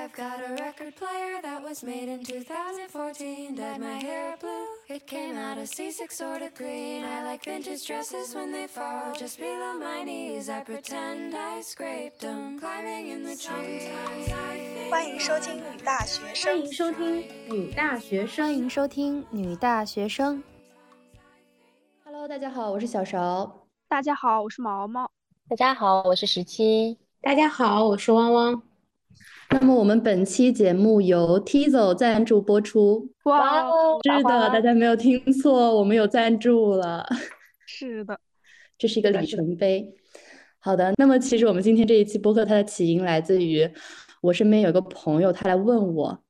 I've got a record player that was made in 2014. Dyed my hair blue. It came out a C6 sort of green. I like vintage dresses when they fall just below my knees. I pretend I scraped them climbing in the trees. 欢迎收听女大学生，欢迎收听女大学生，欢迎收听女大学生。Hello，大家好，我是小勺。大家好，我是毛毛。大家好，我是十七。大家好，我是汪汪。那么我们本期节目由 Tizo 赞助播出。哇哦，是的，大家没有听错，我们有赞助了。是的，这是一个里程碑。好的，那么其实我们今天这一期播客，它的起因来自于我身边有个朋友，他来问我，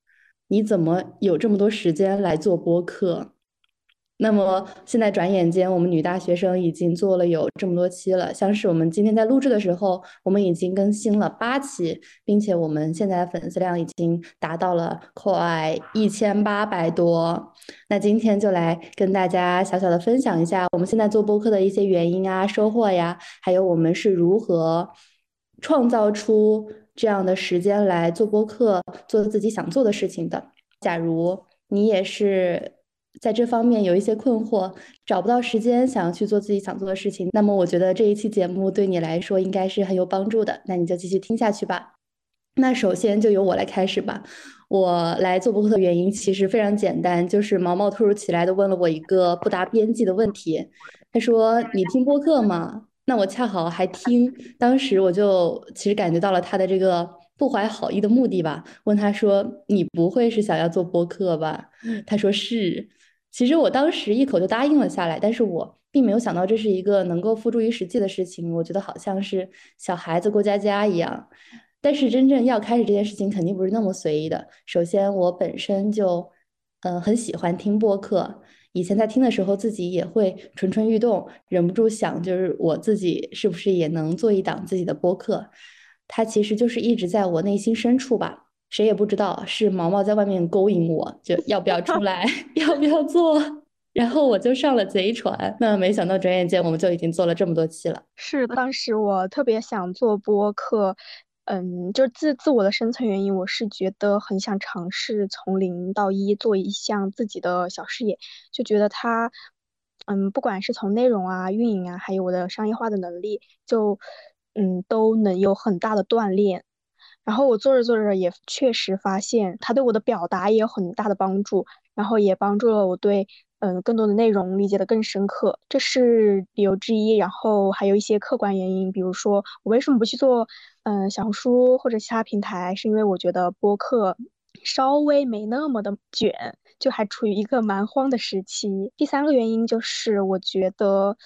你怎么有这么多时间来做播客？那么现在转眼间，我们女大学生已经做了有这么多期了。像是我们今天在录制的时候，我们已经更新了八期，并且我们现在的粉丝量已经达到了快一千八百多。那今天就来跟大家小小的分享一下我们现在做播客的一些原因啊、收获呀，还有我们是如何创造出这样的时间来做播客、做自己想做的事情的。假如你也是。在这方面有一些困惑，找不到时间想要去做自己想做的事情，那么我觉得这一期节目对你来说应该是很有帮助的。那你就继续听下去吧。那首先就由我来开始吧。我来做播客的原因其实非常简单，就是毛毛突如其来的问了我一个不达边际的问题。他说：“你听播客吗？”那我恰好还听，当时我就其实感觉到了他的这个不怀好意的目的吧。问他说：“你不会是想要做播客吧？”他说：“是。”其实我当时一口就答应了下来，但是我并没有想到这是一个能够付诸于实际的事情。我觉得好像是小孩子过家家一样，但是真正要开始这件事情，肯定不是那么随意的。首先，我本身就，嗯，很喜欢听播客，以前在听的时候，自己也会蠢蠢欲动，忍不住想，就是我自己是不是也能做一档自己的播客？它其实就是一直在我内心深处吧。谁也不知道是毛毛在外面勾引我，就要不要出来，要不要做，然后我就上了贼船。那没想到转眼间我们就已经做了这么多期了。是，当时我特别想做播客，嗯，就自自我的深层原因，我是觉得很想尝试从零到一做一项自己的小事业，就觉得它，嗯，不管是从内容啊、运营啊，还有我的商业化的能力，就，嗯，都能有很大的锻炼。然后我做着做着也确实发现，它对我的表达也有很大的帮助，然后也帮助了我对嗯更多的内容理解的更深刻，这是理由之一。然后还有一些客观原因，比如说我为什么不去做嗯小红书或者其他平台，是因为我觉得播客稍微没那么的卷，就还处于一个蛮荒的时期。第三个原因就是我觉得。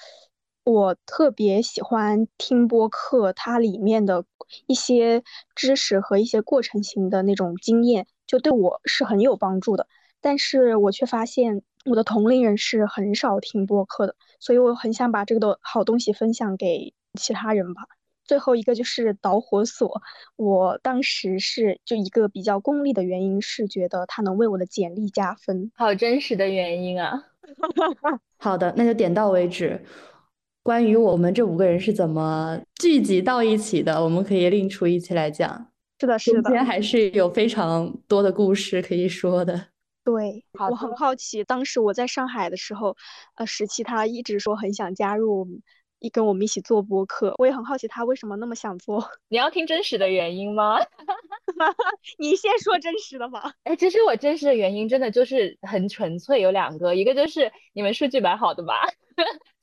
我特别喜欢听播客，它里面的一些知识和一些过程型的那种经验，就对我是很有帮助的。但是我却发现我的同龄人是很少听播客的，所以我很想把这个的好东西分享给其他人吧。最后一个就是导火索，我当时是就一个比较功利的原因，是觉得它能为我的简历加分。好真实的原因啊！好的，那就点到为止。关于我们这五个人是怎么聚集到一起的，我们可以另出一期来讲。是的，是的，今天还是有非常多的故事可以说的。对，我很好奇，当时我在上海的时候，呃，十七他一直说很想加入，一跟我们一起做播客。我也很好奇他为什么那么想做。你要听真实的原因吗？你先说真实的吧。哎，其实我真实的原因真的就是很纯粹，有两个，一个就是你们数据蛮好的吧。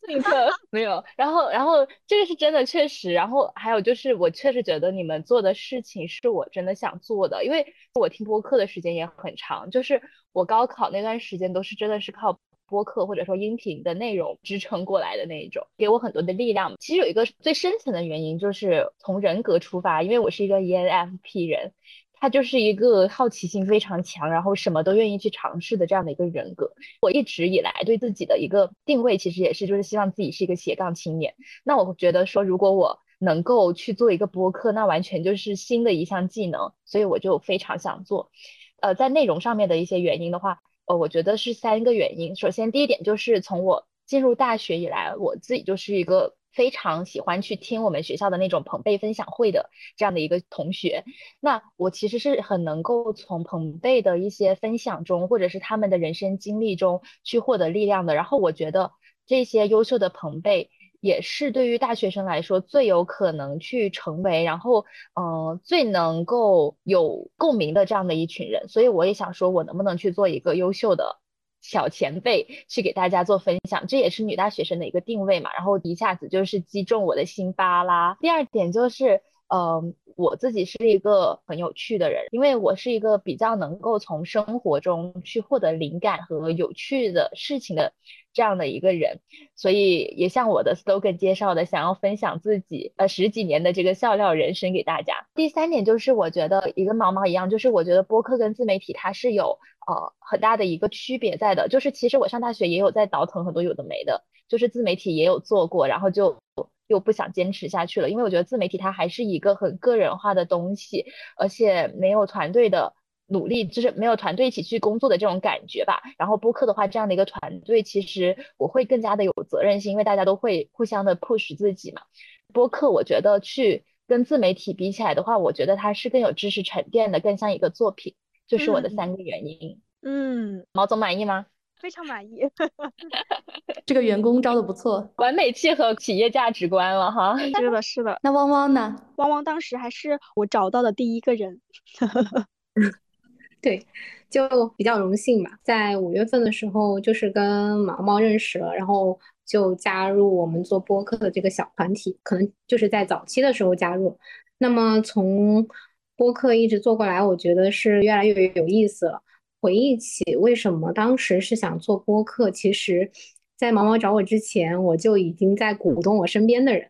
那个 没有，然后然后这个是真的确实，然后还有就是我确实觉得你们做的事情是我真的想做的，因为我听播客的时间也很长，就是我高考那段时间都是真的是靠播客或者说音频的内容支撑过来的那一种，给我很多的力量。其实有一个最深层的原因就是从人格出发，因为我是一个 ENFP 人。他就是一个好奇心非常强，然后什么都愿意去尝试的这样的一个人格。我一直以来对自己的一个定位，其实也是就是希望自己是一个斜杠青年。那我觉得说，如果我能够去做一个播客，那完全就是新的一项技能，所以我就非常想做。呃，在内容上面的一些原因的话，呃，我觉得是三个原因。首先，第一点就是从我进入大学以来，我自己就是一个非常喜欢去听我们学校的那种朋辈分享会的这样的一个同学。那我其实是很能够从朋辈的一些分享中，或者是他们的人生经历中去获得力量的。然后我觉得这些优秀的朋辈。也是对于大学生来说最有可能去成为，然后嗯最能够有共鸣的这样的一群人，所以我也想说，我能不能去做一个优秀的小前辈，去给大家做分享，这也是女大学生的一个定位嘛，然后一下子就是击中我的心巴啦。第二点就是，嗯，我自己是一个很有趣的人，因为我是一个比较能够从生活中去获得灵感和有趣的事情的。这样的一个人，所以也像我的 slogan 介绍的，想要分享自己呃十几年的这个笑料人生给大家。第三点就是，我觉得一个毛毛一样，就是我觉得播客跟自媒体它是有呃很大的一个区别在的。就是其实我上大学也有在倒腾很多有的没的，就是自媒体也有做过，然后就又不想坚持下去了，因为我觉得自媒体它还是一个很个人化的东西，而且没有团队的。努力就是没有团队一起去工作的这种感觉吧。然后播客的话，这样的一个团队，其实我会更加的有责任心，因为大家都会互相的 push 自己嘛。播客我觉得去跟自媒体比起来的话，我觉得它是更有知识沉淀的，更像一个作品。就是我的三个原因。嗯，毛总满意吗？非常满意。这个员工招的不错，完美契合企业价值观了哈。是的，是的。那汪汪呢？汪汪当时还是我找到的第一个人。对，就比较荣幸吧。在五月份的时候，就是跟毛毛认识了，然后就加入我们做播客的这个小团体。可能就是在早期的时候加入。那么从播客一直做过来，我觉得是越来越有意思了。回忆起为什么当时是想做播客，其实，在毛毛找我之前，我就已经在鼓动我身边的人。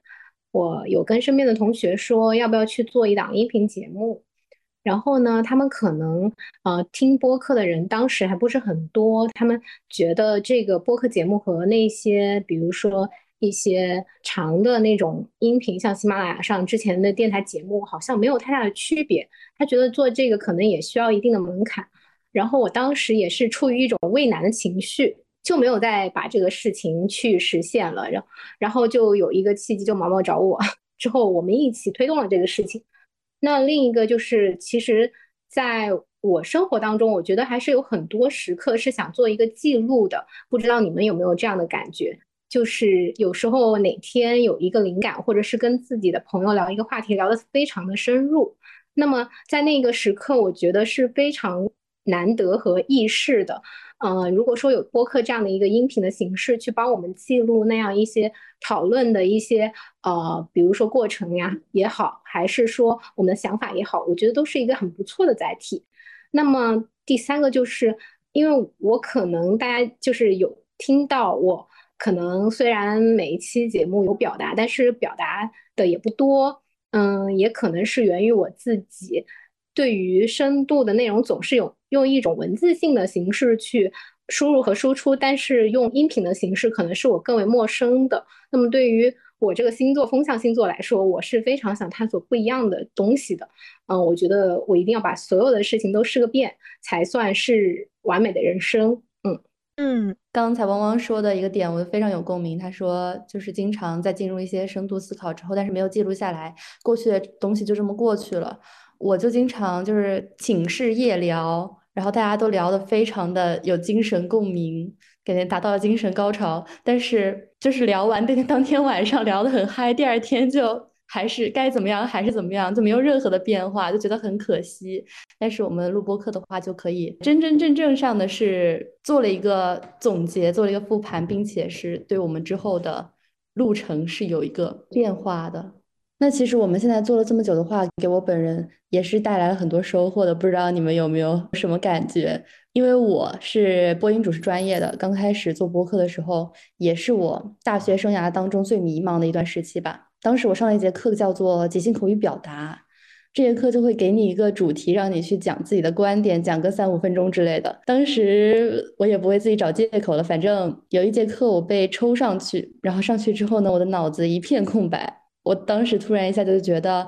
我有跟身边的同学说，要不要去做一档音频节目。然后呢，他们可能呃听播客的人当时还不是很多，他们觉得这个播客节目和那些比如说一些长的那种音频，像喜马拉雅上之前的电台节目，好像没有太大的区别。他觉得做这个可能也需要一定的门槛。然后我当时也是出于一种畏难的情绪，就没有再把这个事情去实现了。然然后就有一个契机，就毛毛找我，之后我们一起推动了这个事情。那另一个就是，其实在我生活当中，我觉得还是有很多时刻是想做一个记录的。不知道你们有没有这样的感觉？就是有时候哪天有一个灵感，或者是跟自己的朋友聊一个话题，聊得非常的深入，那么在那个时刻，我觉得是非常难得和易事的。嗯，如果说有播客这样的一个音频的形式去帮我们记录那样一些讨论的一些呃，比如说过程呀也好，还是说我们的想法也好，我觉得都是一个很不错的载体。那么第三个就是，因为我可能大家就是有听到我可能虽然每一期节目有表达，但是表达的也不多，嗯，也可能是源于我自己。对于深度的内容，总是有用一种文字性的形式去输入和输出，但是用音频的形式可能是我更为陌生的。那么对于我这个星座风象星座来说，我是非常想探索不一样的东西的。嗯，我觉得我一定要把所有的事情都试个遍，才算是完美的人生。嗯嗯，刚才汪汪说的一个点，我非常有共鸣。他说，就是经常在进入一些深度思考之后，但是没有记录下来，过去的东西就这么过去了。我就经常就是寝室夜聊，然后大家都聊得非常的有精神共鸣，感觉达到了精神高潮。但是就是聊完那天 当天晚上聊得很嗨，第二天就还是该怎么样还是怎么样，就没有任何的变化，就觉得很可惜。但是我们录播课的话，就可以真真正正上的是做了一个总结，做了一个复盘，并且是对我们之后的路程是有一个变化的。那其实我们现在做了这么久的话，给我本人也是带来了很多收获的。不知道你们有没有什么感觉？因为我是播音主持专业的，刚开始做播客的时候，也是我大学生涯当中最迷茫的一段时期吧。当时我上了一节课，叫做即兴口语表达，这节课就会给你一个主题，让你去讲自己的观点，讲个三五分钟之类的。当时我也不会自己找借口了，反正有一节课我被抽上去，然后上去之后呢，我的脑子一片空白。我当时突然一下就觉得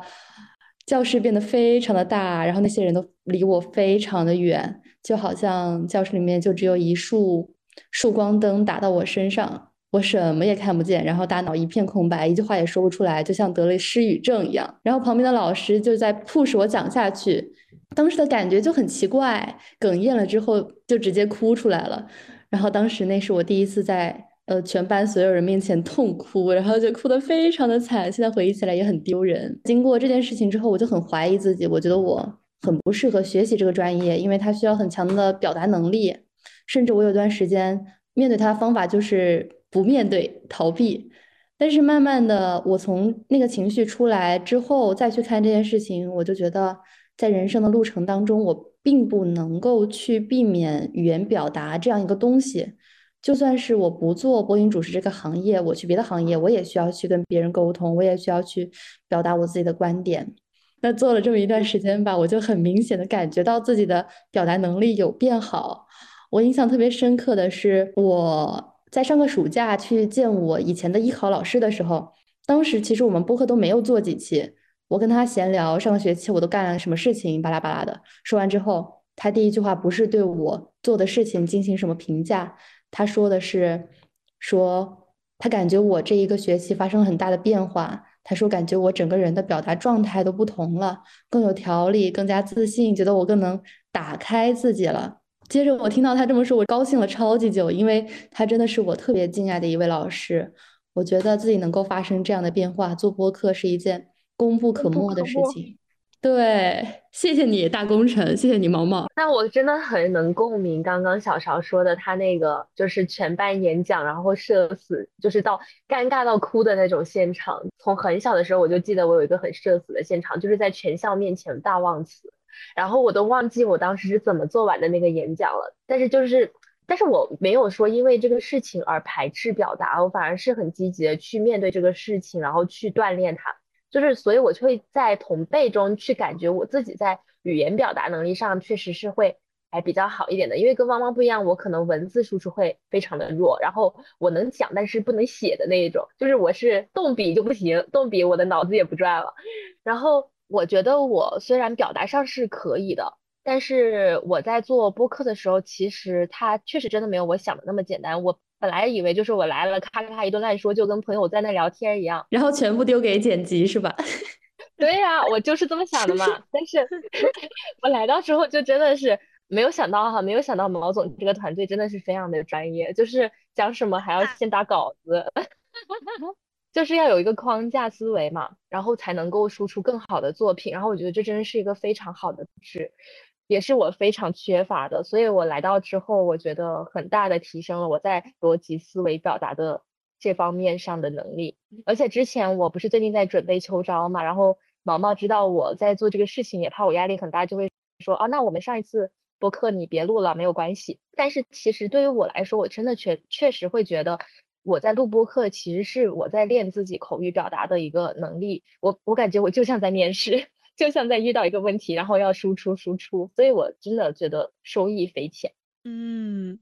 教室变得非常的大，然后那些人都离我非常的远，就好像教室里面就只有一束束光灯打到我身上，我什么也看不见，然后大脑一片空白，一句话也说不出来，就像得了失语症一样。然后旁边的老师就在 push 我讲下去，当时的感觉就很奇怪，哽咽了之后就直接哭出来了。然后当时那是我第一次在呃全班所有人面前痛哭，然后就哭得非常的惨，现在回忆起来也很丢人。经过这件事情之后，我就很怀疑自己，我觉得我很不适合学习这个专业，因为它需要很强的表达能力，甚至我有段时间面对它的方法就是。不面对，逃避。但是慢慢的，我从那个情绪出来之后，再去看这件事情，我就觉得，在人生的路程当中，我并不能够去避免语言表达这样一个东西。就算是我不做播音主持这个行业，我去别的行业，我也需要去跟别人沟通，我也需要去表达我自己的观点。那做了这么一段时间吧，我就很明显的感觉到自己的表达能力有变好。我印象特别深刻的是我。在上个暑假去见我以前的艺考老师的时候，当时其实我们播客都没有做几期，我跟他闲聊上个学期我都干了什么事情，巴拉巴拉的。说完之后，他第一句话不是对我做的事情进行什么评价，他说的是，说他感觉我这一个学期发生了很大的变化。他说感觉我整个人的表达状态都不同了，更有条理，更加自信，觉得我更能打开自己了。接着我听到他这么说，我高兴了超级久，因为他真的是我特别敬爱的一位老师。我觉得自己能够发生这样的变化，做播客是一件功不可没的事情。对，谢谢你大功臣，谢谢你毛毛。那我真的很能共鸣刚刚小勺说的，他那个就是全班演讲，然后社死，就是到尴尬到哭的那种现场。从很小的时候我就记得我有一个很社死的现场，就是在全校面前大忘词。然后我都忘记我当时是怎么做完的那个演讲了，但是就是，但是我没有说因为这个事情而排斥表达，我反而是很积极的去面对这个事情，然后去锻炼它，就是所以我就会在同辈中去感觉我自己在语言表达能力上确实是会还比较好一点的，因为跟汪汪不一样，我可能文字输出会非常的弱，然后我能讲但是不能写的那一种，就是我是动笔就不行，动笔我的脑子也不转了，然后。我觉得我虽然表达上是可以的，但是我在做播客的时候，其实它确实真的没有我想的那么简单。我本来以为就是我来了，咔咔一顿乱说，就跟朋友在那聊天一样，然后全部丢给剪辑是吧？对呀，我就是这么想的嘛。但是我来到之后，就真的是没有想到哈，没有想到毛总这个团队真的是非常的专业，就是讲什么还要先打稿子。就是要有一个框架思维嘛，然后才能够输出更好的作品。然后我觉得这真的是一个非常好的质，也是我非常缺乏的。所以我来到之后，我觉得很大的提升了我在逻辑思维表达的这方面上的能力。而且之前我不是最近在准备秋招嘛，然后毛毛知道我在做这个事情，也怕我压力很大，就会说啊，那我们上一次播客你别录了，没有关系。但是其实对于我来说，我真的确确实会觉得。我在录播课，其实是我在练自己口语表达的一个能力。我我感觉我就像在面试，就像在遇到一个问题，然后要输出输出，所以我真的觉得收益匪浅。嗯，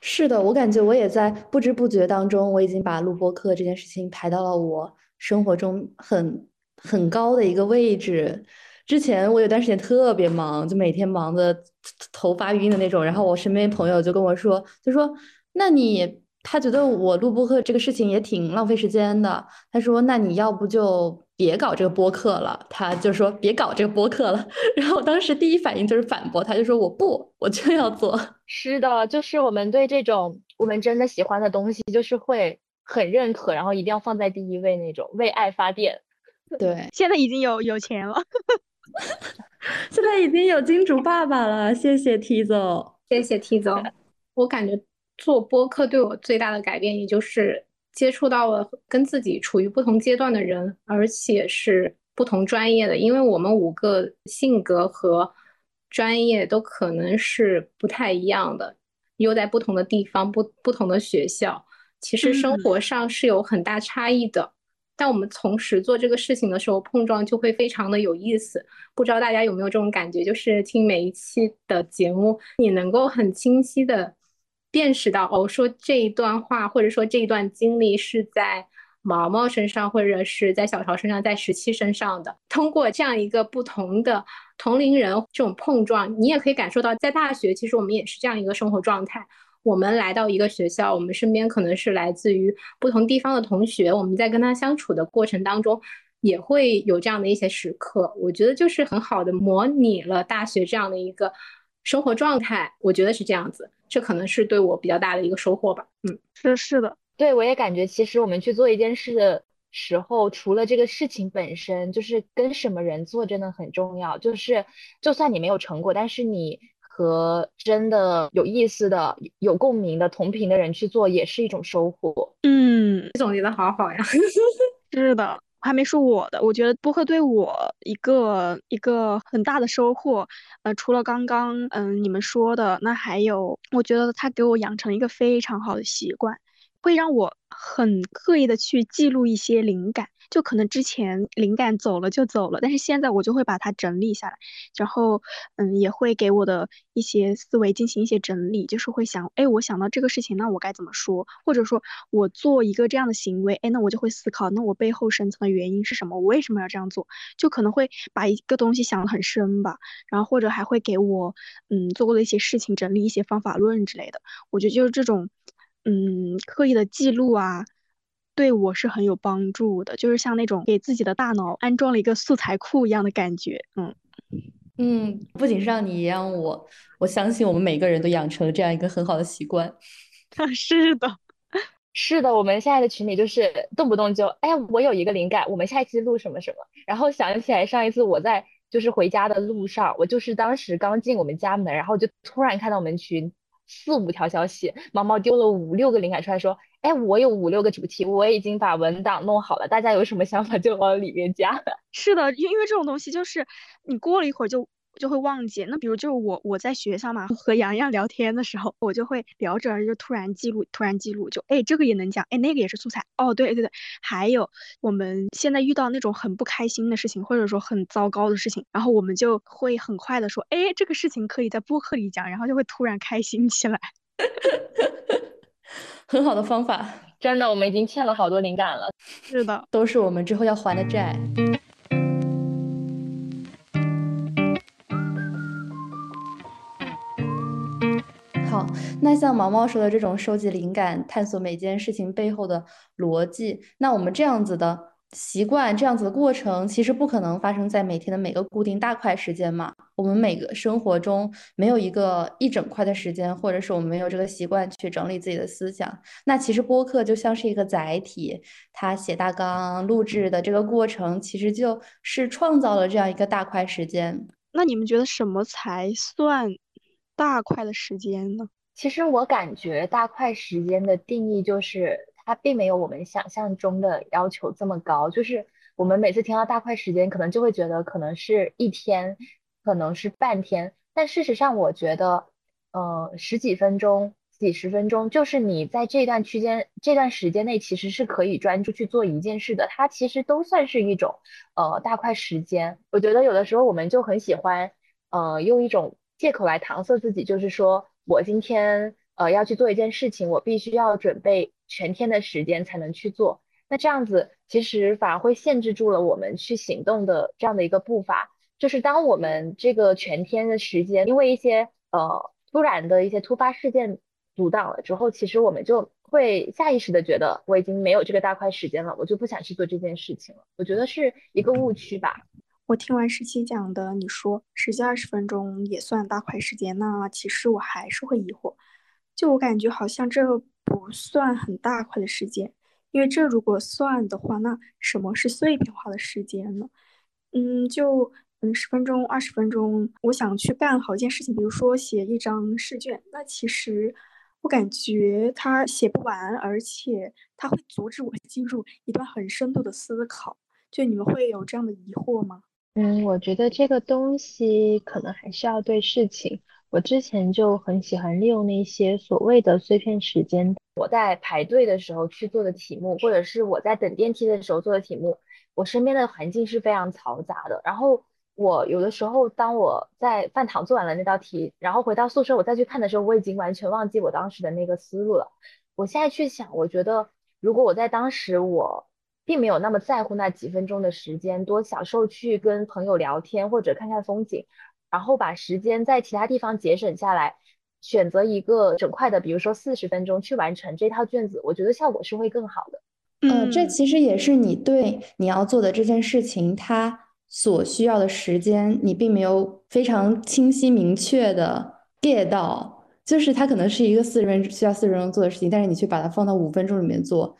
是的，我感觉我也在不知不觉当中，我已经把录播课这件事情排到了我生活中很很高的一个位置。之前我有段时间特别忙，就每天忙的头发晕的那种，然后我身边朋友就跟我说，就说那你。他觉得我录播课这个事情也挺浪费时间的。他说：“那你要不就别搞这个播客了。”他就说：“别搞这个播客了。”然后我当时第一反应就是反驳他，就说：“我不，我就要做。”是的，就是我们对这种我们真的喜欢的东西，就是会很认可，然后一定要放在第一位那种，为爱发电。对，现在已经有有钱了，现在已经有金主爸爸了。谢谢 T 总，谢谢 T 总，我感觉。做播客对我最大的改变，也就是接触到了跟自己处于不同阶段的人，而且是不同专业的。因为我们五个性格和专业都可能是不太一样的，又在不同的地方、不不同的学校，其实生活上是有很大差异的。但我们同时做这个事情的时候，碰撞就会非常的有意思。不知道大家有没有这种感觉，就是听每一期的节目，你能够很清晰的。辨识到哦，说这一段话或者说这一段经历是在毛毛身上，或者是在小潮身上，在十七身上的。通过这样一个不同的同龄人这种碰撞，你也可以感受到，在大学其实我们也是这样一个生活状态。我们来到一个学校，我们身边可能是来自于不同地方的同学，我们在跟他相处的过程当中，也会有这样的一些时刻。我觉得就是很好的模拟了大学这样的一个生活状态。我觉得是这样子，这可能是对我比较大的一个收获吧。嗯，是是的，对我也感觉，其实我们去做一件事的时候，除了这个事情本身，就是跟什么人做真的很重要。就是就算你没有成果，但是你。和真的有意思的、有共鸣的、同频的人去做，也是一种收获。嗯，总结的好好呀。是的，还没说我的。我觉得播客对我一个一个很大的收获，呃，除了刚刚嗯你们说的，那还有，我觉得他给我养成一个非常好的习惯，会让我很刻意的去记录一些灵感。就可能之前灵感走了就走了，但是现在我就会把它整理下来，然后嗯，也会给我的一些思维进行一些整理，就是会想，哎，我想到这个事情，那我该怎么说？或者说我做一个这样的行为，哎，那我就会思考，那我背后深层的原因是什么？我为什么要这样做？就可能会把一个东西想得很深吧，然后或者还会给我嗯做过的一些事情整理一些方法论之类的。我觉得就是这种嗯刻意的记录啊。对我是很有帮助的，就是像那种给自己的大脑安装了一个素材库一样的感觉。嗯嗯，不仅是让你也让我，我相信我们每个人都养成了这样一个很好的习惯。是的，是的，我们现在的群里就是动不动就，哎，我有一个灵感，我们下一期录什么什么，然后想起来上一次我在就是回家的路上，我就是当时刚进我们家门，然后就突然看到我们群四五条消息，毛毛丢了五六个灵感出来说。哎，我有五六个主题，我已经把文档弄好了，大家有什么想法就往里面加。是的，因因为这种东西就是你过了一会儿就就会忘记。那比如就是我我在学校嘛，和洋洋聊天的时候，我就会聊着就突然记录，突然记录，就哎这个也能讲，哎那个也是素材。哦对对对，还有我们现在遇到那种很不开心的事情，或者说很糟糕的事情，然后我们就会很快的说，哎这个事情可以在播客里讲，然后就会突然开心起来。很好的方法，真的，我们已经欠了好多灵感了。是的，都是我们之后要还的债。那像毛毛说的这种收集灵感、探索每件事情背后的逻辑，那我们这样子的。习惯这样子的过程，其实不可能发生在每天的每个固定大块时间嘛。我们每个生活中没有一个一整块的时间，或者是我们没有这个习惯去整理自己的思想。那其实播客就像是一个载体，它写大纲、录制的这个过程，其实就是创造了这样一个大块时间。那你们觉得什么才算大块的时间呢？其实我感觉大块时间的定义就是。它并没有我们想象中的要求这么高，就是我们每次听到大块时间，可能就会觉得可能是一天，可能是半天，但事实上，我觉得，呃，十几分钟、几十分钟，就是你在这段区间、这段时间内，其实是可以专注去做一件事的，它其实都算是一种，呃，大块时间。我觉得有的时候我们就很喜欢，呃，用一种借口来搪塞自己，就是说我今天，呃，要去做一件事情，我必须要准备。全天的时间才能去做，那这样子其实反而会限制住了我们去行动的这样的一个步伐。就是当我们这个全天的时间因为一些呃突然的一些突发事件阻挡了之后，其实我们就会下意识的觉得我已经没有这个大块时间了，我就不想去做这件事情了。我觉得是一个误区吧。我听完十七讲的，你说十几二十分钟也算大块时间，那其实我还是会疑惑，就我感觉好像这。不算很大块的时间，因为这如果算的话，那什么是碎片化的时间呢？嗯，就嗯十分钟、二十分钟，我想去干好一件事情，比如说写一张试卷，那其实我感觉它写不完，而且它会阻止我进入一段很深度的思考。就你们会有这样的疑惑吗？嗯，我觉得这个东西可能还是要对事情。我之前就很喜欢利用那些所谓的碎片时间，我在排队的时候去做的题目，或者是我在等电梯的时候做的题目。我身边的环境是非常嘈杂的，然后我有的时候当我在饭堂做完了那道题，然后回到宿舍我再去看的时候，我已经完全忘记我当时的那个思路了。我现在去想，我觉得如果我在当时我并没有那么在乎那几分钟的时间，多享受去跟朋友聊天或者看看风景。然后把时间在其他地方节省下来，选择一个整块的，比如说四十分钟去完成这套卷子，我觉得效果是会更好的。嗯，这其实也是你对你要做的这件事情，它所需要的时间，你并没有非常清晰明确的 get 到。就是它可能是一个四十分钟需要四十分钟做的事情，但是你却把它放到五分钟里面做。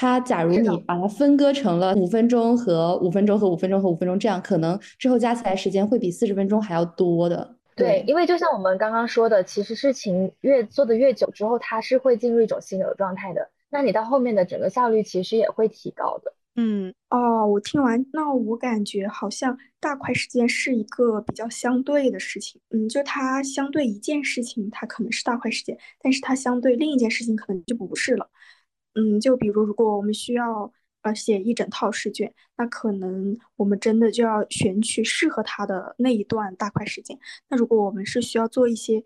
它假如你把它分割成了五分钟和五分钟和五分钟和五分钟，这样可能之后加起来时间会比四十分钟还要多的。对，因为就像我们刚刚说的，其实事情越做的越久之后，它是会进入一种心流状态的。那你到后面的整个效率其实也会提高的。嗯，哦，我听完，那我感觉好像大块时间是一个比较相对的事情。嗯，就它相对一件事情，它可能是大块时间，但是它相对另一件事情可能就不是了。嗯，就比如如果我们需要呃写一整套试卷，那可能我们真的就要选取适合它的那一段大块时间。那如果我们是需要做一些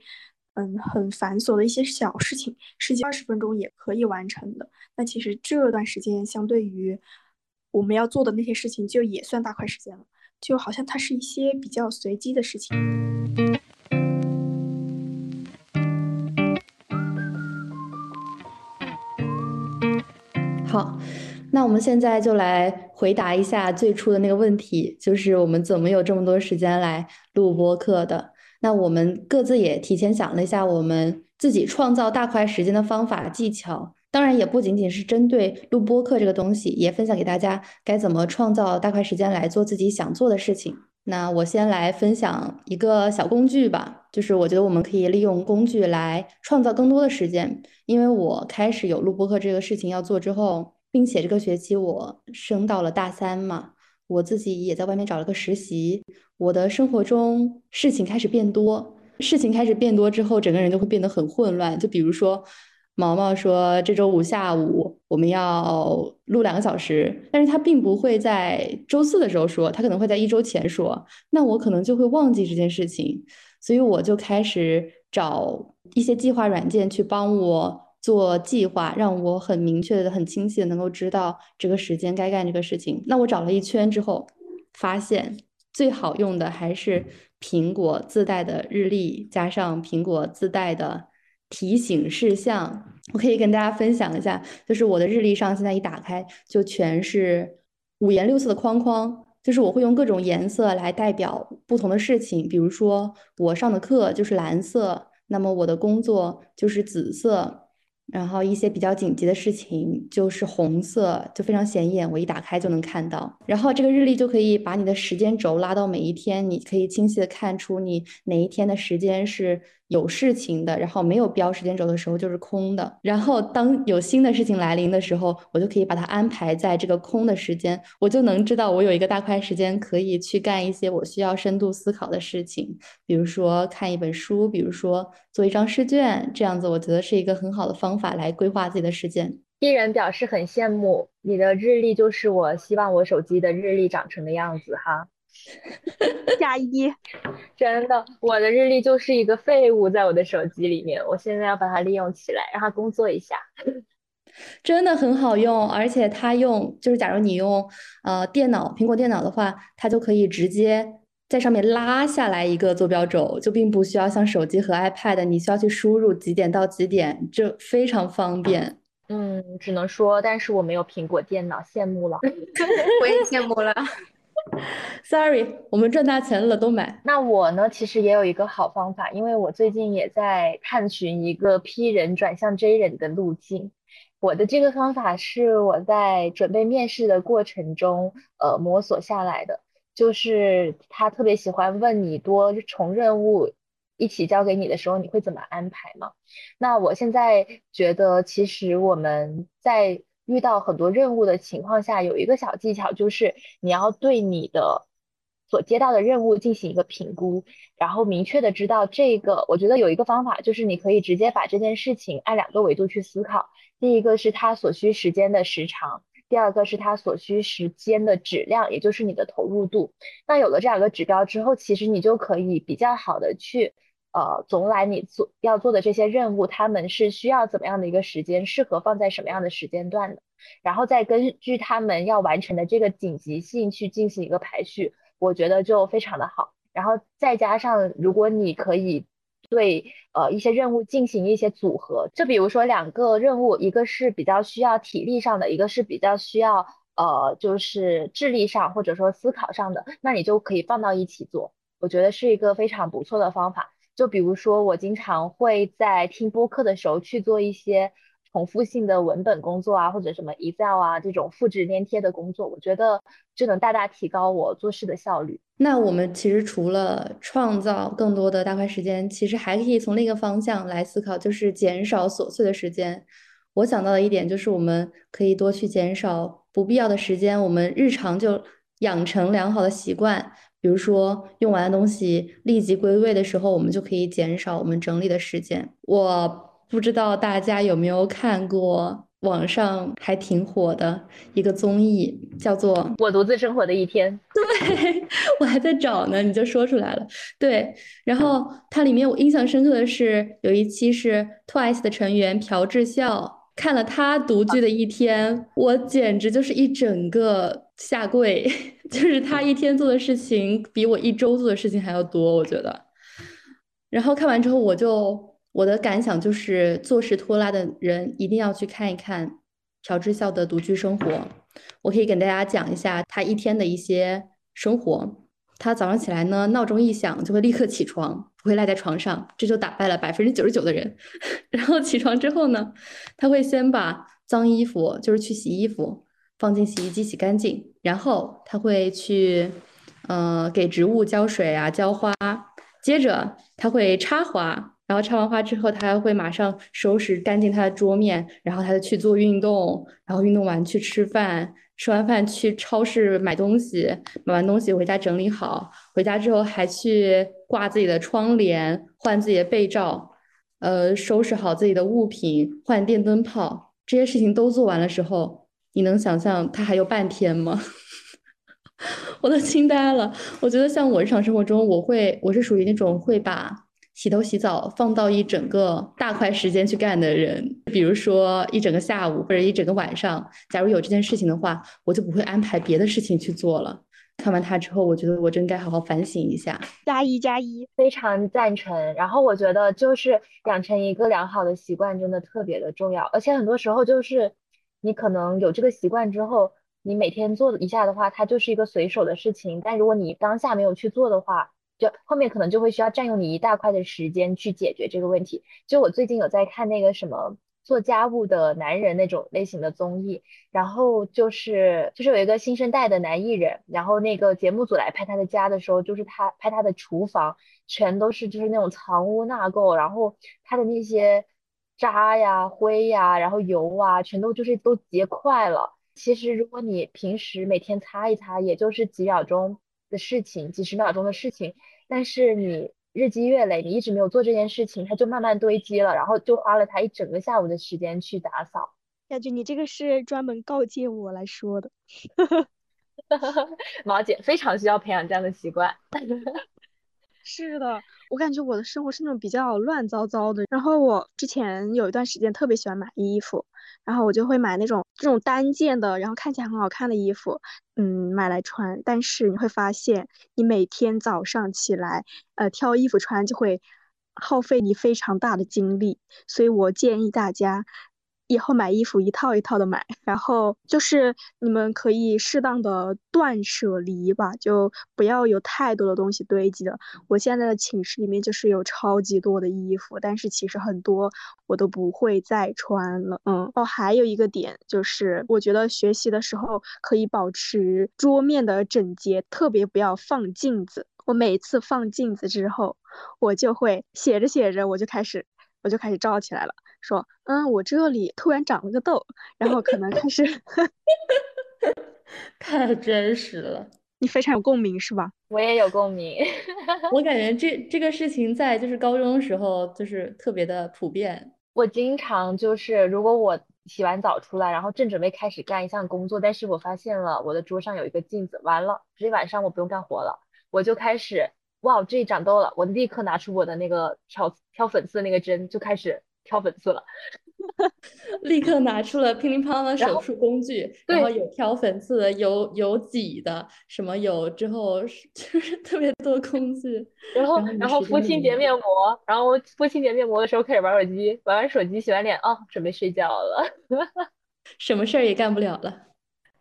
嗯很繁琐的一些小事情，十几二十分钟也可以完成的，那其实这段时间相对于。我们要做的那些事情就也算大块时间了，就好像它是一些比较随机的事情。那我们现在就来回答一下最初的那个问题，就是我们怎么有这么多时间来录播课的？那我们各自也提前想了一下，我们自己创造大块时间的方法技巧。当然也不仅仅是针对录播课这个东西，也分享给大家该怎么创造大块时间来做自己想做的事情。那我先来分享一个小工具吧，就是我觉得我们可以利用工具来创造更多的时间。因为我开始有录播课这个事情要做之后，并且这个学期我升到了大三嘛，我自己也在外面找了个实习，我的生活中事情开始变多，事情开始变多之后，整个人就会变得很混乱。就比如说。毛毛说：“这周五下午我们要录两个小时，但是他并不会在周四的时候说，他可能会在一周前说。那我可能就会忘记这件事情，所以我就开始找一些计划软件去帮我做计划，让我很明确的、很清晰的能够知道这个时间该干这个事情。那我找了一圈之后，发现最好用的还是苹果自带的日历，加上苹果自带的。”提醒事项，我可以跟大家分享一下，就是我的日历上现在一打开就全是五颜六色的框框，就是我会用各种颜色来代表不同的事情，比如说我上的课就是蓝色，那么我的工作就是紫色。然后一些比较紧急的事情就是红色，就非常显眼，我一打开就能看到。然后这个日历就可以把你的时间轴拉到每一天，你可以清晰的看出你哪一天的时间是有事情的，然后没有标时间轴的时候就是空的。然后当有新的事情来临的时候，我就可以把它安排在这个空的时间，我就能知道我有一个大块时间可以去干一些我需要深度思考的事情，比如说看一本书，比如说做一张试卷，这样子我觉得是一个很好的方法。来规划自己的时间。一人表示很羡慕你的日历，就是我希望我手机的日历长成的样子哈。加一，真的，我的日历就是一个废物，在我的手机里面，我现在要把它利用起来，让它工作一下。真的很好用，而且它用就是，假如你用呃电脑，苹果电脑的话，它就可以直接。在上面拉下来一个坐标轴，就并不需要像手机和 iPad，你需要去输入几点到几点，这非常方便。嗯，只能说，但是我没有苹果电脑，羡慕了。我也羡慕了。Sorry，我们赚大钱了都买。那我呢，其实也有一个好方法，因为我最近也在探寻一个 P 人转向 J 人的路径。我的这个方法是我在准备面试的过程中，呃，摸索下来的。就是他特别喜欢问你多重任务一起交给你的时候，你会怎么安排吗？那我现在觉得，其实我们在遇到很多任务的情况下，有一个小技巧，就是你要对你的所接到的任务进行一个评估，然后明确的知道这个。我觉得有一个方法，就是你可以直接把这件事情按两个维度去思考。第一个是它所需时间的时长。第二个是它所需时间的质量，也就是你的投入度。那有了这两个指标之后，其实你就可以比较好的去呃总来你做要做的这些任务，他们是需要怎么样的一个时间，适合放在什么样的时间段的，然后再根据他们要完成的这个紧急性去进行一个排序，我觉得就非常的好。然后再加上如果你可以对呃一些任务进行一些组合。就比如说两个任务，一个是比较需要体力上的，一个是比较需要呃就是智力上或者说思考上的，那你就可以放到一起做。我觉得是一个非常不错的方法。就比如说我经常会在听播客的时候去做一些。重复性的文本工作啊，或者什么 Excel 啊这种复制粘贴的工作，我觉得就能大大提高我做事的效率。那我们其实除了创造更多的大块时间，其实还可以从另一个方向来思考，就是减少琐碎的时间。我想到的一点就是，我们可以多去减少不必要的时间，我们日常就养成良好的习惯，比如说用完的东西立即归位的时候，我们就可以减少我们整理的时间。我。不知道大家有没有看过网上还挺火的一个综艺，叫做《我独自生活的一天》。对 我还在找呢，你就说出来了。对，然后它里面我印象深刻的是有一期是 Twice 的成员朴智孝，看了他独居的一天，我简直就是一整个下跪，就是他一天做的事情比我一周做的事情还要多，我觉得。然后看完之后我就。我的感想就是，做事拖拉的人一定要去看一看朴智孝的独居生活。我可以给大家讲一下他一天的一些生活。他早上起来呢，闹钟一响就会立刻起床，不会赖在床上，这就打败了百分之九十九的人。然后起床之后呢，他会先把脏衣服，就是去洗衣服，放进洗衣机洗干净，然后他会去，呃，给植物浇水啊，浇花，接着他会插花。然后插完花之后，他还会马上收拾干净他的桌面，然后他就去做运动，然后运动完去吃饭，吃完饭去超市买东西，买完东西回家整理好，回家之后还去挂自己的窗帘，换自己的被罩，呃，收拾好自己的物品，换电灯泡，这些事情都做完的时候，你能想象他还有半天吗？我都惊呆了。我觉得像我日常生活中，我会我是属于那种会把。洗头洗澡放到一整个大块时间去干的人，比如说一整个下午或者一整个晚上，假如有这件事情的话，我就不会安排别的事情去做了。看完它之后，我觉得我真该好好反省一下。加一加一，非常赞成。然后我觉得就是养成一个良好的习惯真的特别的重要，而且很多时候就是你可能有这个习惯之后，你每天做一下的话，它就是一个随手的事情。但如果你当下没有去做的话，就后面可能就会需要占用你一大块的时间去解决这个问题。就我最近有在看那个什么做家务的男人那种类型的综艺，然后就是就是有一个新生代的男艺人，然后那个节目组来拍他的家的时候，就是他拍他的厨房全都是就是那种藏污纳垢，然后他的那些渣呀、灰呀、然后油啊，全都就是都结块了。其实如果你平时每天擦一擦，也就是几秒钟的事情，几十秒钟的事情。但是你日积月累，你一直没有做这件事情，它就慢慢堆积了，然后就花了他一整个下午的时间去打扫。感觉你这个是专门告诫我来说的。毛姐非常需要培养这样的习惯。是的，我感觉我的生活是那种比较乱糟糟的。然后我之前有一段时间特别喜欢买衣服，然后我就会买那种这种单件的，然后看起来很好看的衣服，嗯，买来穿。但是你会发现，你每天早上起来，呃，挑衣服穿就会耗费你非常大的精力。所以我建议大家。以后买衣服一套一套的买，然后就是你们可以适当的断舍离吧，就不要有太多的东西堆积的。我现在的寝室里面就是有超级多的衣服，但是其实很多我都不会再穿了。嗯，哦，还有一个点就是，我觉得学习的时候可以保持桌面的整洁，特别不要放镜子。我每次放镜子之后，我就会写着写着，我就开始我就开始照起来了。说，嗯，我这里突然长了个痘，然后可能开始，太真实了，你非常有共鸣是吧？我也有共鸣，我感觉这这个事情在就是高中的时候就是特别的普遍。我经常就是如果我洗完澡出来，然后正准备开始干一项工作，但是我发现了我的桌上有一个镜子，完了，这一晚上我不用干活了，我就开始，哇，这里长痘了，我立刻拿出我的那个挑挑粉刺的那个针，就开始。挑粉刺了，立刻拿出了乒铃乓啷的手术工具，然后有挑粉刺的，有有挤的，什么有之后 就是特别多工具。然后然后敷清洁面膜，然后敷清洁面膜的时候开始玩手机，玩完手机洗完脸，哦，准备睡觉了，什么事儿也干不了了。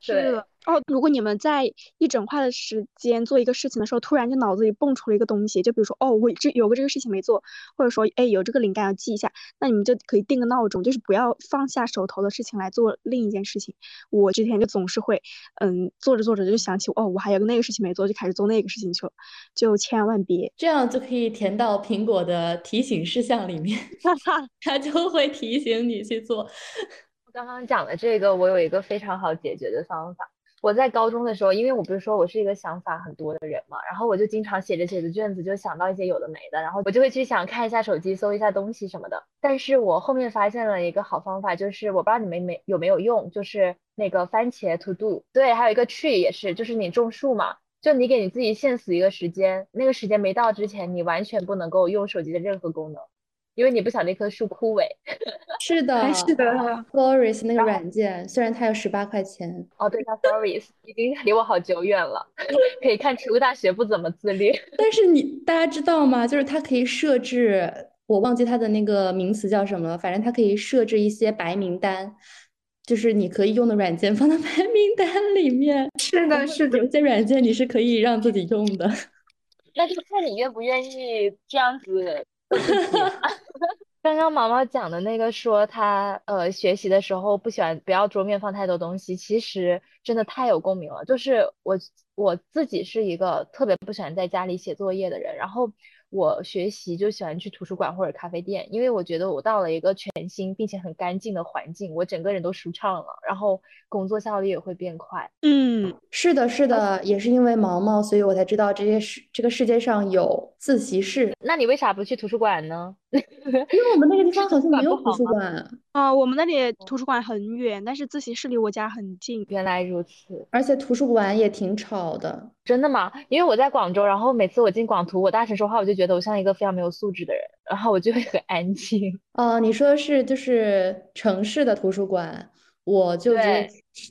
是。哦，如果你们在一整块的时间做一个事情的时候，突然就脑子里蹦出了一个东西，就比如说，哦，我这有个这个事情没做，或者说，哎，有这个灵感要记一下，那你们就可以定个闹钟，就是不要放下手头的事情来做另一件事情。我之前就总是会，嗯，做着做着就想起，哦，我还有个那个事情没做，就开始做那个事情去了，就千万别这样，就可以填到苹果的提醒事项里面，它就会提醒你去做。刚刚讲的这个，我有一个非常好解决的方法。我在高中的时候，因为我不是说我是一个想法很多的人嘛，然后我就经常写着写着卷子，就想到一些有的没的，然后我就会去想看一下手机，搜一下东西什么的。但是我后面发现了一个好方法，就是我不知道你们没有没有用，就是那个番茄 To Do，对，还有一个 Tree 也是，就是你种树嘛，就你给你自己限死一个时间，那个时间没到之前，你完全不能够用手机的任何功能。因为你不想那棵树枯萎，是的，是的。Florist 那个软件，虽然它要十八块钱，哦，对，它 Florist 已经离我好久远了，可以看植物大学不怎么自律。但是你大家知道吗？就是它可以设置，我忘记它的那个名词叫什么了，反正它可以设置一些白名单，就是你可以用的软件放在白名单里面。是的，是的，有些软件你是可以让自己用的。那就看你愿不愿意这样子。刚刚毛毛讲的那个说他呃学习的时候不喜欢不要桌面放太多东西，其实真的太有共鸣了。就是我我自己是一个特别不喜欢在家里写作业的人，然后。我学习就喜欢去图书馆或者咖啡店，因为我觉得我到了一个全新并且很干净的环境，我整个人都舒畅了，然后工作效率也会变快。嗯，是的，是的，也是因为毛毛，所以我才知道这些世这个世界上有自习室。那你为啥不去图书馆呢？因为我们那个地方好像没有图书馆 啊。我们那里图书馆很远，但是自习室离我家很近。原来如此，而且图书馆也挺吵的。真的吗？因为我在广州，然后每次我进广图，我大声说话，我就觉得我像一个非常没有素质的人，然后我就会很安静。哦，你说的是就是城市的图书馆，我就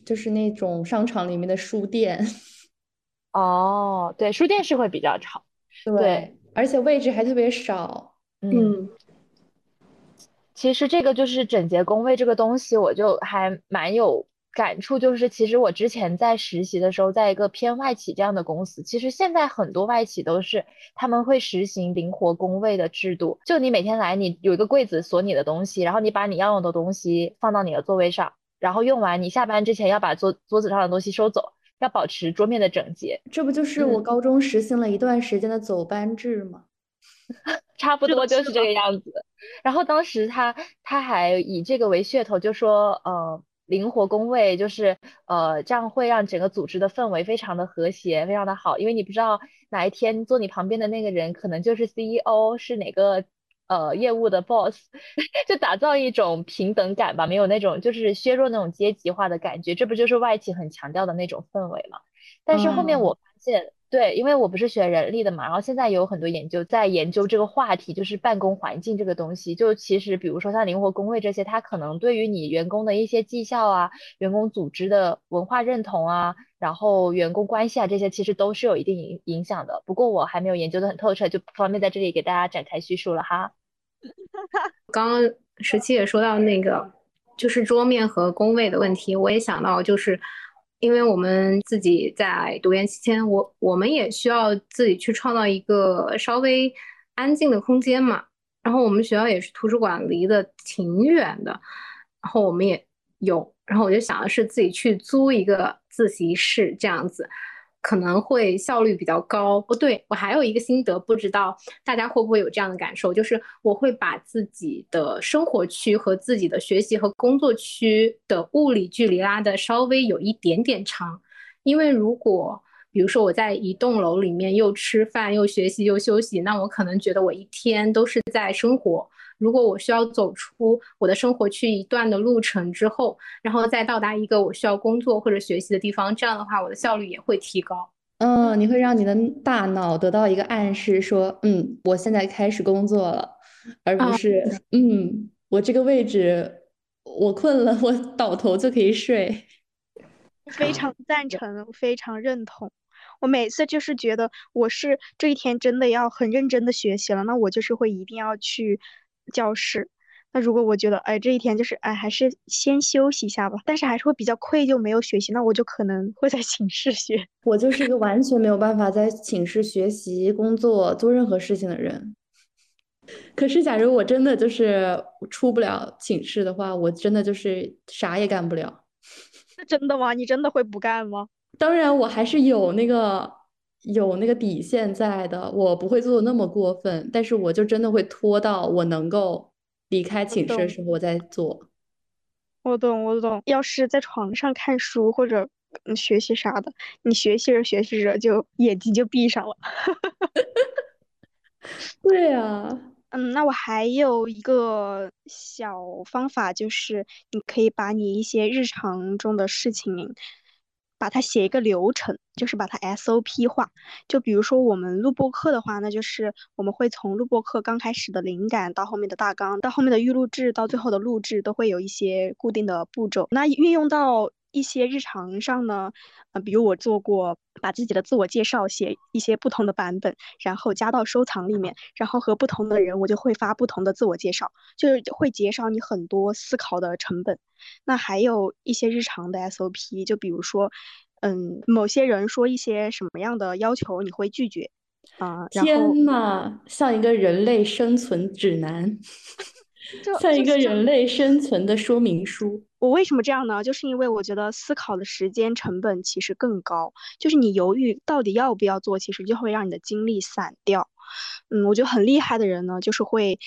就是那种商场里面的书店。哦，对，书店是会比较吵，对，而且位置还特别少。嗯，其实这个就是整洁工位这个东西，我就还蛮有。感触就是，其实我之前在实习的时候，在一个偏外企这样的公司，其实现在很多外企都是他们会实行灵活工位的制度。就你每天来，你有一个柜子锁你的东西，然后你把你要用的东西放到你的座位上，然后用完，你下班之前要把桌桌子上的东西收走，要保持桌面的整洁。这不就是我高中实行了一段时间的走班制吗？差不多就是这个样子。然后当时他他还以这个为噱头，就说，呃。灵活工位就是呃，这样会让整个组织的氛围非常的和谐，非常的好。因为你不知道哪一天坐你旁边的那个人可能就是 CEO，是哪个呃业务的 boss，就打造一种平等感吧，没有那种就是削弱那种阶级化的感觉。这不就是外企很强调的那种氛围吗？但是后面我发现。对，因为我不是学人力的嘛，然后现在有很多研究在研究这个话题，就是办公环境这个东西。就其实，比如说像灵活工位这些，它可能对于你员工的一些绩效啊、员工组织的文化认同啊，然后员工关系啊这些，其实都是有一定影影响的。不过我还没有研究的很透彻，就不方便在这里给大家展开叙述了哈。刚刚十七也说到那个，就是桌面和工位的问题，我也想到就是。因为我们自己在读研期间，我我们也需要自己去创造一个稍微安静的空间嘛。然后我们学校也是图书馆离得挺远的，然后我们也有，然后我就想的是自己去租一个自习室这样子。可能会效率比较高。不对，我还有一个心得，不知道大家会不会有这样的感受，就是我会把自己的生活区和自己的学习和工作区的物理距离拉的稍微有一点点长。因为如果比如说我在一栋楼里面又吃饭又学习又休息，那我可能觉得我一天都是在生活。如果我需要走出我的生活去一段的路程之后，然后再到达一个我需要工作或者学习的地方，这样的话我的效率也会提高。嗯，你会让你的大脑得到一个暗示，说，嗯，我现在开始工作了，而不是，嗯，我这个位置我困了，我倒头就可以睡。非常赞成，非常认同。我每次就是觉得我是这一天真的要很认真的学习了，那我就是会一定要去教室。那如果我觉得哎这一天就是哎还是先休息一下吧，但是还是会比较愧疚没有学习，那我就可能会在寝室学。我就是一个完全没有办法在寝室学习、工作、做任何事情的人。可是假如我真的就是出不了寝室的话，我真的就是啥也干不了。真的吗？你真的会不干吗？当然，我还是有那个有那个底线在的，我不会做的那么过分，但是我就真的会拖到我能够离开寝室的时候我再做。我懂，我懂。要是在床上看书或者学习啥的，你学习着学习着就眼睛就闭上了。对啊。嗯，那我还有一个小方法，就是你可以把你一些日常中的事情，把它写一个流程，就是把它 SOP 化。就比如说我们录播课的话，那就是我们会从录播课刚开始的灵感，到后面的大纲，到后面的预录制，到最后的录制，都会有一些固定的步骤。那运用到一些日常上呢，呃，比如我做过把自己的自我介绍写一些不同的版本，然后加到收藏里面，然后和不同的人我就会发不同的自我介绍，就是会减少你很多思考的成本。那还有一些日常的 SOP，就比如说，嗯，某些人说一些什么样的要求你会拒绝啊？天呐，像一个人类生存指南，像一个人类生存的说明书。我为什么这样呢？就是因为我觉得思考的时间成本其实更高，就是你犹豫到底要不要做，其实就会让你的精力散掉。嗯，我觉得很厉害的人呢，就是会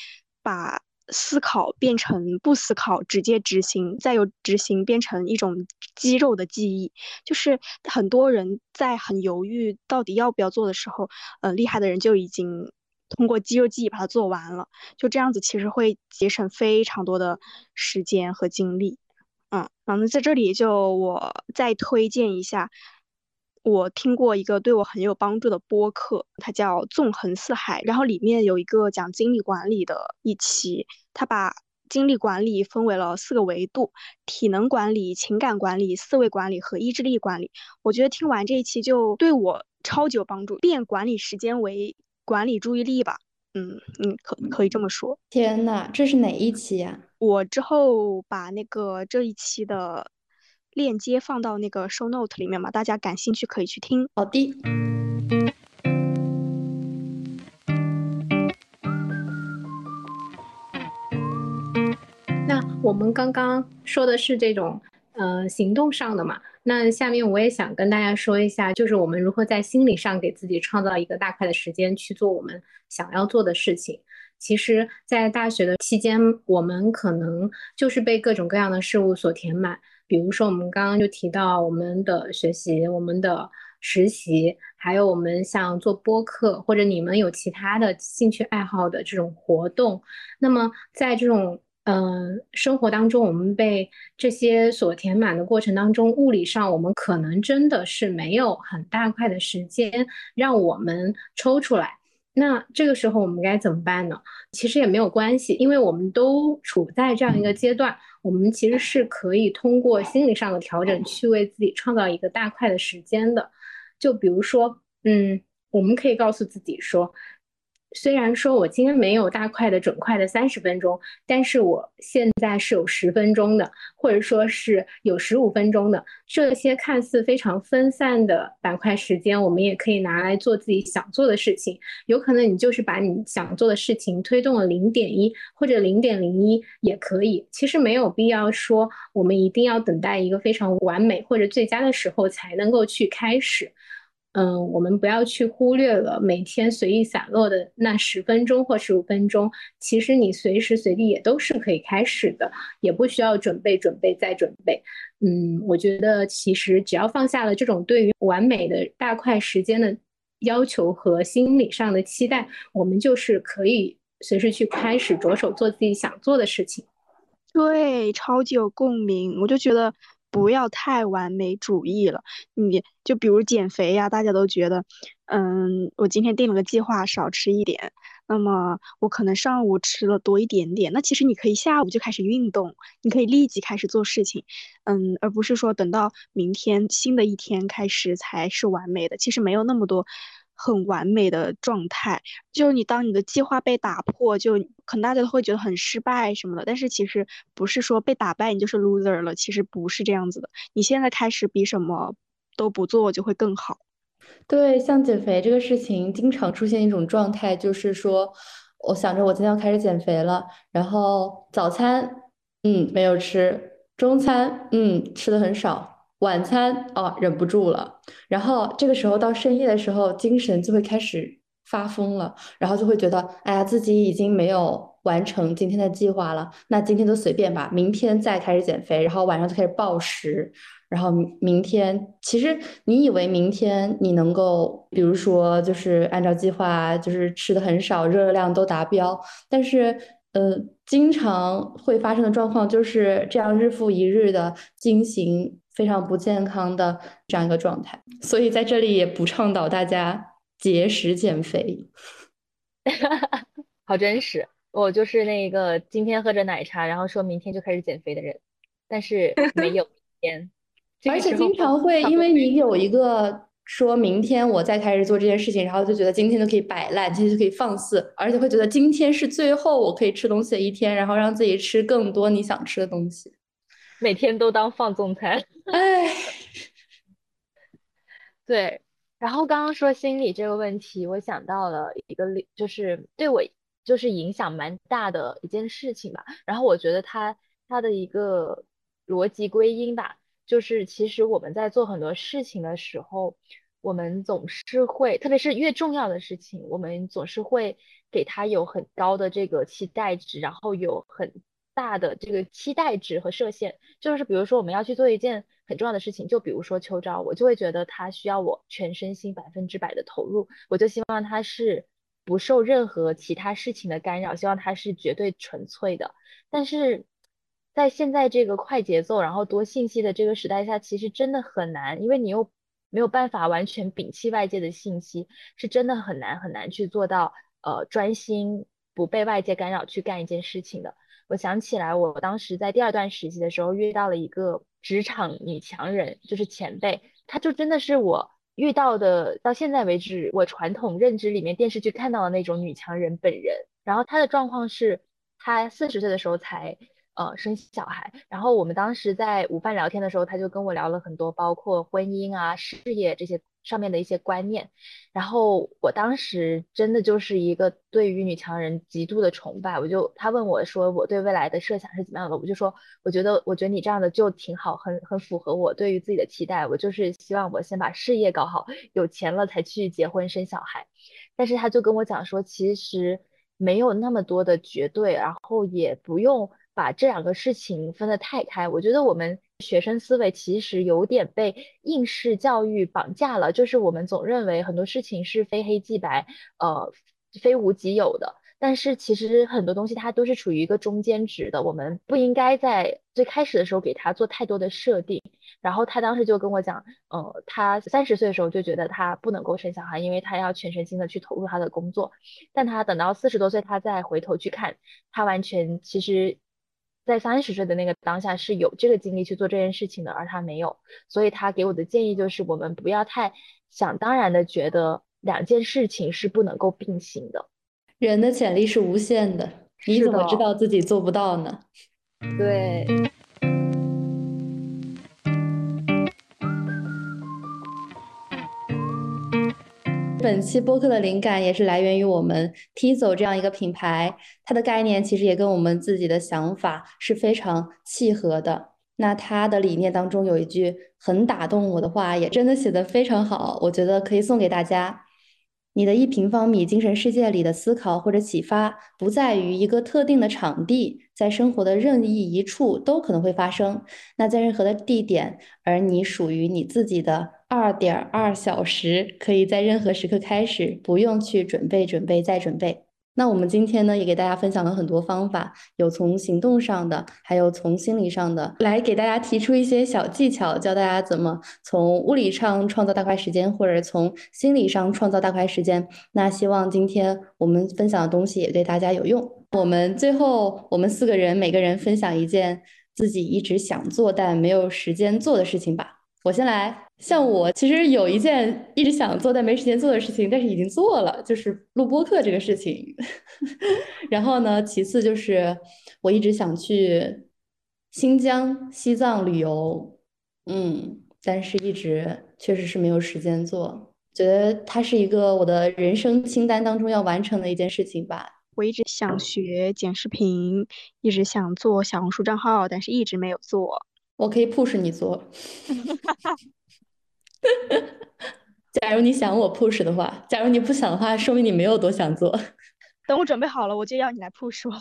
把思考变成不思考，直接执行，再由执行变成一种肌肉的记忆。就是很多人在很犹豫到底要不要做的时候，呃，厉害的人就已经通过肌肉记忆把它做完了。就这样子，其实会节省非常多的时间和精力。嗯，然后在这里就我再推荐一下，我听过一个对我很有帮助的播客，它叫《纵横四海》，然后里面有一个讲精力管理的一期，他把精力管理分为了四个维度：体能管理、情感管理、思维管理和意志力管理。我觉得听完这一期就对我超级有帮助，变管理时间为管理注意力吧。嗯嗯，可可以这么说。天呐，这是哪一期呀？我之后把那个这一期的链接放到那个 show note 里面嘛，大家感兴趣可以去听。好的。那我们刚刚说的是这种呃行动上的嘛？那下面我也想跟大家说一下，就是我们如何在心理上给自己创造一个大块的时间去做我们想要做的事情。其实，在大学的期间，我们可能就是被各种各样的事物所填满。比如说，我们刚刚就提到我们的学习、我们的实习，还有我们像做播客，或者你们有其他的兴趣爱好的这种活动。那么，在这种嗯生活当中，我们被这些所填满的过程当中，物理上我们可能真的是没有很大块的时间让我们抽出来。那这个时候我们该怎么办呢？其实也没有关系，因为我们都处在这样一个阶段，我们其实是可以通过心理上的调整去为自己创造一个大块的时间的。就比如说，嗯，我们可以告诉自己说。虽然说我今天没有大块的整块的三十分钟，但是我现在是有十分钟的，或者说是有十五分钟的。这些看似非常分散的板块时间，我们也可以拿来做自己想做的事情。有可能你就是把你想做的事情推动了零点一或者零点零一也可以。其实没有必要说我们一定要等待一个非常完美或者最佳的时候才能够去开始。嗯，我们不要去忽略了每天随意散落的那十分钟或十五分钟。其实你随时随地也都是可以开始的，也不需要准备、准备再准备。嗯，我觉得其实只要放下了这种对于完美的大块时间的要求和心理上的期待，我们就是可以随时去开始着手做自己想做的事情。对，超级有共鸣。我就觉得。不要太完美主义了。你就比如减肥呀，大家都觉得，嗯，我今天定了个计划，少吃一点。那么我可能上午吃了多一点点，那其实你可以下午就开始运动，你可以立即开始做事情，嗯，而不是说等到明天新的一天开始才是完美的。其实没有那么多很完美的状态，就是你当你的计划被打破，就可能大家都会觉得很失败什么的。但是其实不是说被打败你就是 loser 了，其实不是这样子的。你现在开始比什么都不做就会更好。对，像减肥这个事情，经常出现一种状态，就是说，我想着我今天要开始减肥了，然后早餐，嗯，没有吃，中餐，嗯，吃的很少，晚餐，哦，忍不住了，然后这个时候到深夜的时候，精神就会开始发疯了，然后就会觉得，哎呀，自己已经没有完成今天的计划了，那今天就随便吧，明天再开始减肥，然后晚上就开始暴食。然后明天，其实你以为明天你能够，比如说就是按照计划，就是吃的很少，热量都达标，但是，呃，经常会发生的状况就是这样日复一日的进行非常不健康的这样一个状态。所以在这里也不倡导大家节食减肥。好真实，我就是那个今天喝着奶茶，然后说明天就开始减肥的人，但是 没有天。而且经常会因为你有一个说明天我再开始做这件事情，然后就觉得今天就可以摆烂，今天就可以放肆，而且会觉得今天是最后我可以吃东西的一天，然后让自己吃更多你想吃的东西，每天都当放纵餐。哎，对。然后刚刚说心理这个问题，我想到了一个就是对我就是影响蛮大的一件事情吧。然后我觉得它它的一个逻辑归因吧。就是其实我们在做很多事情的时候，我们总是会，特别是越重要的事情，我们总是会给它有很高的这个期待值，然后有很大的这个期待值和设限。就是比如说我们要去做一件很重要的事情，就比如说秋招，我就会觉得他需要我全身心百分之百的投入，我就希望他是不受任何其他事情的干扰，希望他是绝对纯粹的。但是。在现在这个快节奏，然后多信息的这个时代下，其实真的很难，因为你又没有办法完全摒弃外界的信息，是真的很难很难去做到呃专心不被外界干扰去干一件事情的。我想起来，我当时在第二段实习的时候遇到了一个职场女强人，就是前辈，她就真的是我遇到的到现在为止我传统认知里面电视剧看到的那种女强人本人。然后她的状况是，她四十岁的时候才。呃，生小孩，然后我们当时在午饭聊天的时候，他就跟我聊了很多，包括婚姻啊、事业这些上面的一些观念。然后我当时真的就是一个对于女强人极度的崇拜，我就他问我说我对未来的设想是怎么样的，我就说我觉得我觉得你这样的就挺好，很很符合我对于自己的期待。我就是希望我先把事业搞好，有钱了才去结婚生小孩。但是他就跟我讲说，其实没有那么多的绝对，然后也不用。把这两个事情分得太开，我觉得我们学生思维其实有点被应试教育绑架了，就是我们总认为很多事情是非黑即白，呃，非无即有的。但是其实很多东西它都是处于一个中间值的，我们不应该在最开始的时候给他做太多的设定。然后他当时就跟我讲，呃，他三十岁的时候就觉得他不能够生小孩，因为他要全身心的去投入他的工作。但他等到四十多岁，他再回头去看，他完全其实。在三十岁的那个当下是有这个精力去做这件事情的，而他没有，所以他给我的建议就是，我们不要太想当然的觉得两件事情是不能够并行的。人的潜力是无限的，你怎么知道自己做不到呢？对。本期播客的灵感也是来源于我们 T 走这样一个品牌，它的概念其实也跟我们自己的想法是非常契合的。那它的理念当中有一句很打动我的话，也真的写得非常好，我觉得可以送给大家。你的一平方米精神世界里的思考或者启发，不在于一个特定的场地，在生活的任意一处都可能会发生。那在任何的地点，而你属于你自己的。二点二小时，可以在任何时刻开始，不用去准备、准备再准备。那我们今天呢，也给大家分享了很多方法，有从行动上的，还有从心理上的，来给大家提出一些小技巧，教大家怎么从物理上创造大块时间，或者从心理上创造大块时间。那希望今天我们分享的东西也对大家有用。我们最后，我们四个人每个人分享一件自己一直想做但没有时间做的事情吧。我先来，像我其实有一件一直想做但没时间做的事情，但是已经做了，就是录播课这个事情。然后呢，其次就是我一直想去新疆、西藏旅游，嗯，但是一直确实是没有时间做。觉得它是一个我的人生清单当中要完成的一件事情吧。我一直想学剪视频，一直想做小红书账号，但是一直没有做。我可以 push 你做，假如你想我 push 的话，假如你不想的话，说明你没有多想做。等我准备好了，我就要你来 push 我。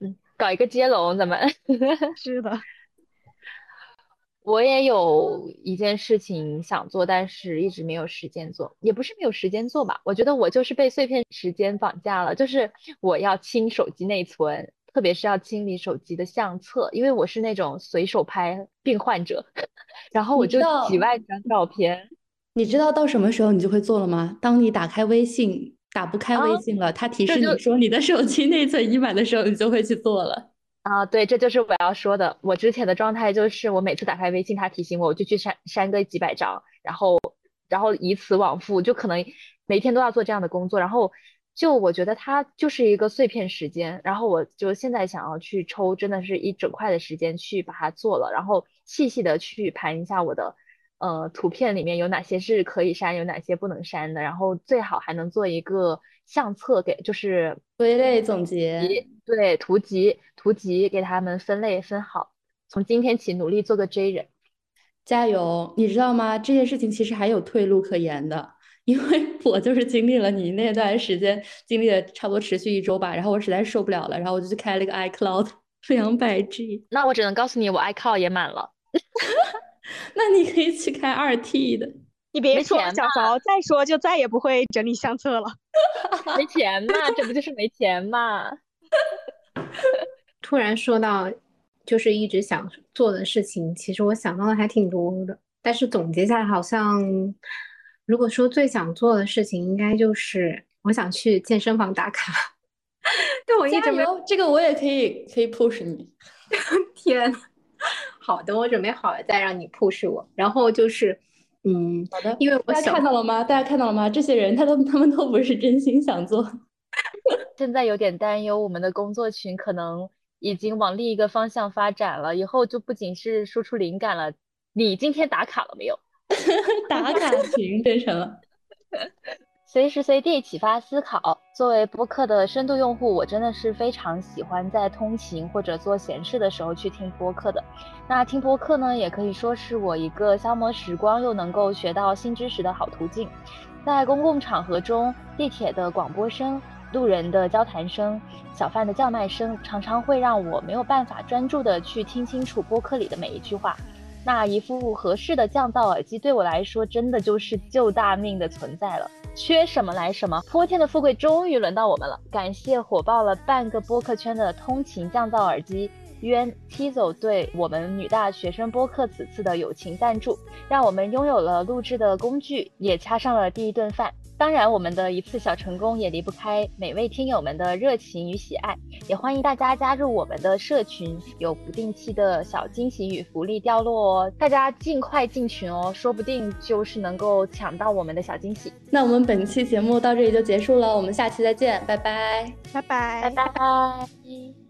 嗯，搞一个接龙，咱们 是的。我也有一件事情想做，但是一直没有时间做，也不是没有时间做吧。我觉得我就是被碎片时间绑架了，就是我要清手机内存。特别是要清理手机的相册，因为我是那种随手拍病患者，然后我就几万张照片。你知道到什么时候你就会做了吗？当你打开微信，打不开微信了，它提示你说你的手机内存已满的时候，你就会去做了。啊，对，这就是我要说的。我之前的状态就是，我每次打开微信，它提醒我，我就去删删个几百张，然后然后以此往复，就可能每天都要做这样的工作，然后。就我觉得它就是一个碎片时间，然后我就现在想要去抽，真的是一整块的时间去把它做了，然后细细的去盘一下我的，呃，图片里面有哪些是可以删，有哪些不能删的，然后最好还能做一个相册给，就是归类总结，对，图集图集给他们分类分好，从今天起努力做个 J 人，加油！你知道吗？这件事情其实还有退路可言的。因为我就是经历了你那段时间，经历了差不多持续一周吧，然后我实在受不了了，然后我就去开了一个 iCloud 两百 G。那我只能告诉你，我 iCloud 也满了。那你可以去开二 T 的。你别说小曹，再说就再也不会整理相册了。没钱嘛，这不就是没钱嘛？突然说到，就是一直想做的事情，其实我想到的还挺多的，但是总结下来好像。如果说最想做的事情，应该就是我想去健身房打卡。但我一直没有这个，我也可以可以 push 你。天，好的，我准备好了再让你 push 我。然后就是，嗯，好的，因为大家看到了吗？大家看到了吗？这些人他都他们都不是真心想做。现在有点担忧，我们的工作群可能已经往另一个方向发展了。以后就不仅是输出灵感了。你今天打卡了没有？打卡群变成了，随时随地启发思考。作为播客的深度用户，我真的是非常喜欢在通勤或者做闲事的时候去听播客的。那听播客呢，也可以说是我一个消磨时光又能够学到新知识的好途径。在公共场合中，地铁的广播声、路人的交谈声、小贩的叫卖声，常常会让我没有办法专注的去听清楚播客里的每一句话。那一副合适的降噪耳机对我来说，真的就是救大命的存在了。缺什么来什么，泼天的富贵终于轮到我们了。感谢火爆了半个播客圈的通勤降噪耳机渊 Tizo 对我们女大学生播客此次的友情赞助，让我们拥有了录制的工具，也掐上了第一顿饭。当然，我们的一次小成功也离不开每位听友们的热情与喜爱，也欢迎大家加入我们的社群，有不定期的小惊喜与福利掉落哦，大家尽快进群哦，说不定就是能够抢到我们的小惊喜。那我们本期节目到这里就结束了，我们下期再见，拜拜，拜拜，拜拜。